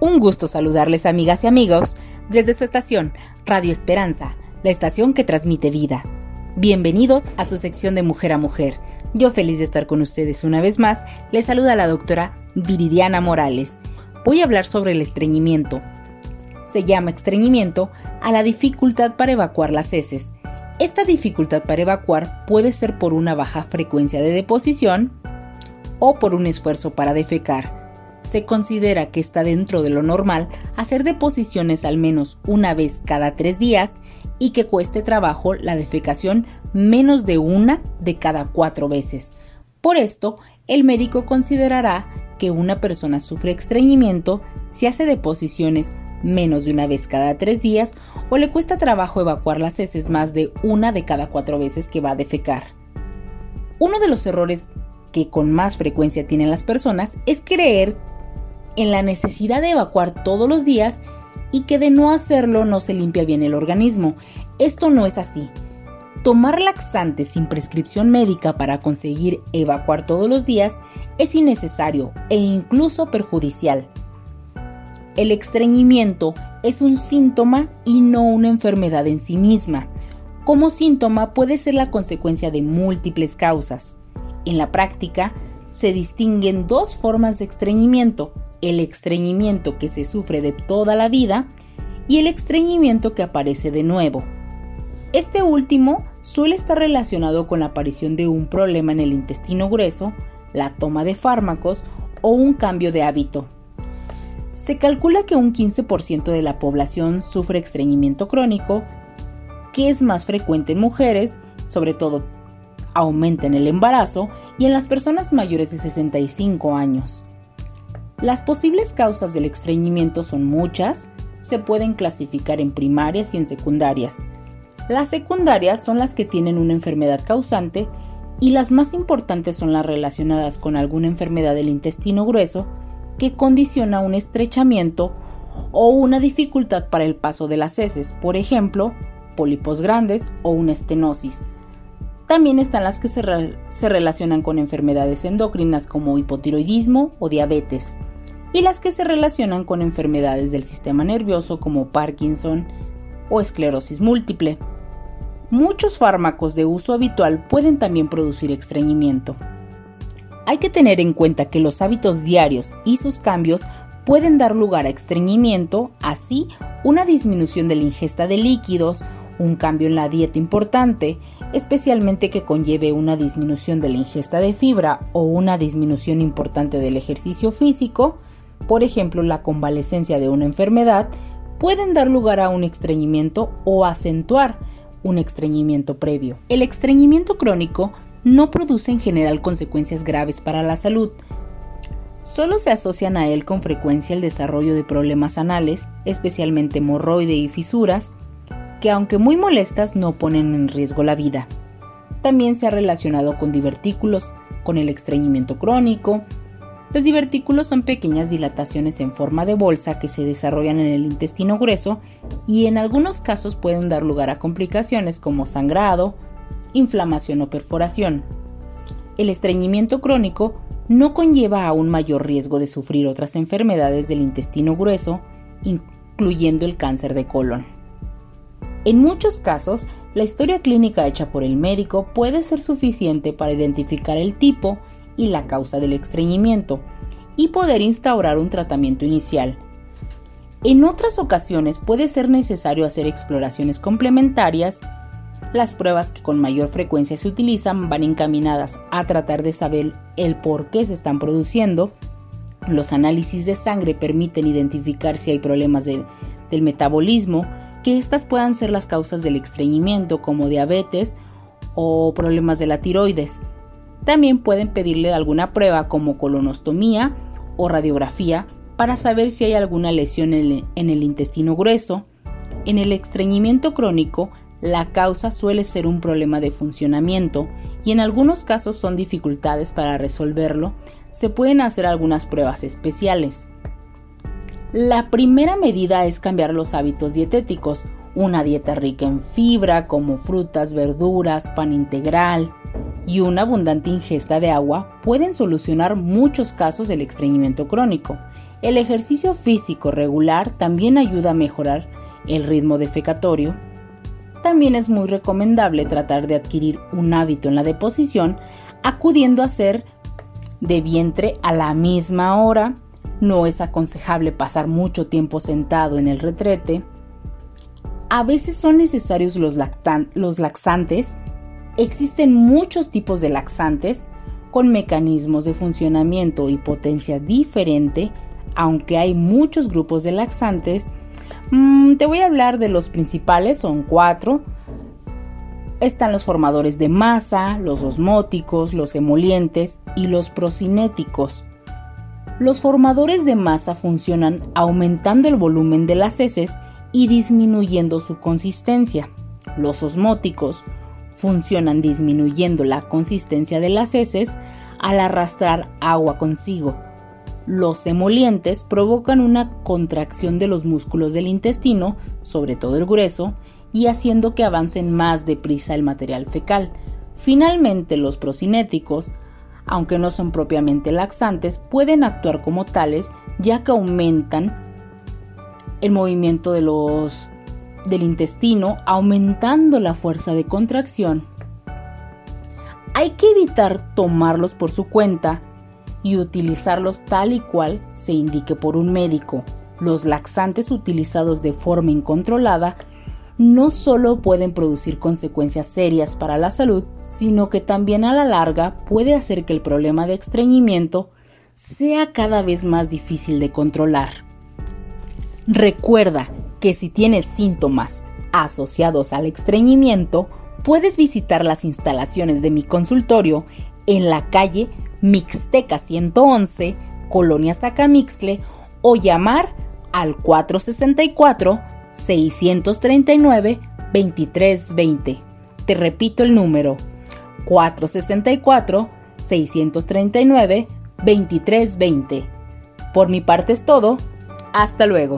Un gusto saludarles amigas y amigos desde su estación Radio Esperanza, la estación que transmite vida. Bienvenidos a su sección de Mujer a Mujer. Yo feliz de estar con ustedes una vez más, les saluda la doctora Viridiana Morales. Voy a hablar sobre el estreñimiento. Se llama estreñimiento a la dificultad para evacuar las heces. Esta dificultad para evacuar puede ser por una baja frecuencia de deposición o por un esfuerzo para defecar se considera que está dentro de lo normal hacer deposiciones al menos una vez cada tres días y que cueste trabajo la defecación menos de una de cada cuatro veces. Por esto, el médico considerará que una persona sufre estreñimiento si hace deposiciones menos de una vez cada tres días o le cuesta trabajo evacuar las heces más de una de cada cuatro veces que va a defecar. Uno de los errores que con más frecuencia tienen las personas es creer en la necesidad de evacuar todos los días y que de no hacerlo no se limpia bien el organismo. Esto no es así. Tomar laxantes sin prescripción médica para conseguir evacuar todos los días es innecesario e incluso perjudicial. El estreñimiento es un síntoma y no una enfermedad en sí misma. Como síntoma puede ser la consecuencia de múltiples causas. En la práctica, se distinguen dos formas de estreñimiento, el estreñimiento que se sufre de toda la vida y el estreñimiento que aparece de nuevo. Este último suele estar relacionado con la aparición de un problema en el intestino grueso, la toma de fármacos o un cambio de hábito. Se calcula que un 15% de la población sufre estreñimiento crónico, que es más frecuente en mujeres, sobre todo aumenta en el embarazo y en las personas mayores de 65 años. Las posibles causas del estreñimiento son muchas, se pueden clasificar en primarias y en secundarias. Las secundarias son las que tienen una enfermedad causante y las más importantes son las relacionadas con alguna enfermedad del intestino grueso que condiciona un estrechamiento o una dificultad para el paso de las heces, por ejemplo, pólipos grandes o una estenosis. También están las que se, se relacionan con enfermedades endocrinas como hipotiroidismo o diabetes y las que se relacionan con enfermedades del sistema nervioso como Parkinson o esclerosis múltiple. Muchos fármacos de uso habitual pueden también producir estreñimiento. Hay que tener en cuenta que los hábitos diarios y sus cambios pueden dar lugar a estreñimiento, así una disminución de la ingesta de líquidos, un cambio en la dieta importante, especialmente que conlleve una disminución de la ingesta de fibra o una disminución importante del ejercicio físico, por ejemplo la convalecencia de una enfermedad, pueden dar lugar a un estreñimiento o acentuar un estreñimiento previo. El estreñimiento crónico no produce en general consecuencias graves para la salud. Solo se asocian a él con frecuencia el desarrollo de problemas anales, especialmente hemorroide y fisuras, que aunque muy molestas no ponen en riesgo la vida. También se ha relacionado con divertículos, con el estreñimiento crónico, los divertículos son pequeñas dilataciones en forma de bolsa que se desarrollan en el intestino grueso y en algunos casos pueden dar lugar a complicaciones como sangrado, inflamación o perforación. El estreñimiento crónico no conlleva a un mayor riesgo de sufrir otras enfermedades del intestino grueso, incluyendo el cáncer de colon. En muchos casos, la historia clínica hecha por el médico puede ser suficiente para identificar el tipo y la causa del estreñimiento y poder instaurar un tratamiento inicial. En otras ocasiones puede ser necesario hacer exploraciones complementarias. Las pruebas que con mayor frecuencia se utilizan van encaminadas a tratar de saber el por qué se están produciendo. Los análisis de sangre permiten identificar si hay problemas del metabolismo, que estas puedan ser las causas del estreñimiento como diabetes o problemas de la tiroides. También pueden pedirle alguna prueba como colonostomía o radiografía para saber si hay alguna lesión en el, intestino grueso. En el estreñimiento crónico, la causa suele ser un problema de funcionamiento y en algunos casos son dificultades para resolverlo. Se pueden hacer algunas pruebas especiales. La primera medida es cambiar los hábitos dietéticos, una dieta rica en fibra como frutas, verduras, pan integral, y una abundante ingesta de agua pueden solucionar muchos casos del estreñimiento crónico. El ejercicio físico regular también ayuda a mejorar el ritmo defecatorio. También es muy recomendable tratar de adquirir un hábito en la deposición acudiendo a hacer de vientre a la misma hora. No es aconsejable pasar mucho tiempo sentado en el retrete. A veces son necesarios los, los laxantes. Existen muchos tipos de laxantes con mecanismos de funcionamiento y potencia diferente, aunque hay muchos grupos de laxantes. Mm, te voy a hablar de los principales, son cuatro. Están los formadores de masa, los osmóticos, los emolientes y los procinéticos. Los formadores de masa funcionan aumentando el volumen de las heces y disminuyendo su consistencia. Los osmóticos funcionan disminuyendo la consistencia de las heces al arrastrar agua consigo. Los emolientes provocan una contracción de los músculos del intestino, sobre todo el grueso, y haciendo que avancen más deprisa el material fecal. Finalmente, los procinéticos, aunque no son propiamente laxantes, pueden actuar como tales ya que aumentan el movimiento de los, del intestino, aumentando la fuerza de contracción. Hay que evitar tomarlos por su cuenta y utilizarlos tal y cual se indique por un médico. Los laxantes utilizados de forma incontrolada no solo pueden producir consecuencias serias para la salud, sino que también a la larga puede hacer que el problema de estreñimiento sea cada vez más difícil de controlar. Recuerda que si tienes síntomas asociados al estreñimiento, puedes visitar las instalaciones de mi consultorio en la calle Mixteca 111, Colonia Zacamixle, o llamar al 464 639-2320. Te repito el número 464-639-2320. Por mi parte es todo. Hasta luego.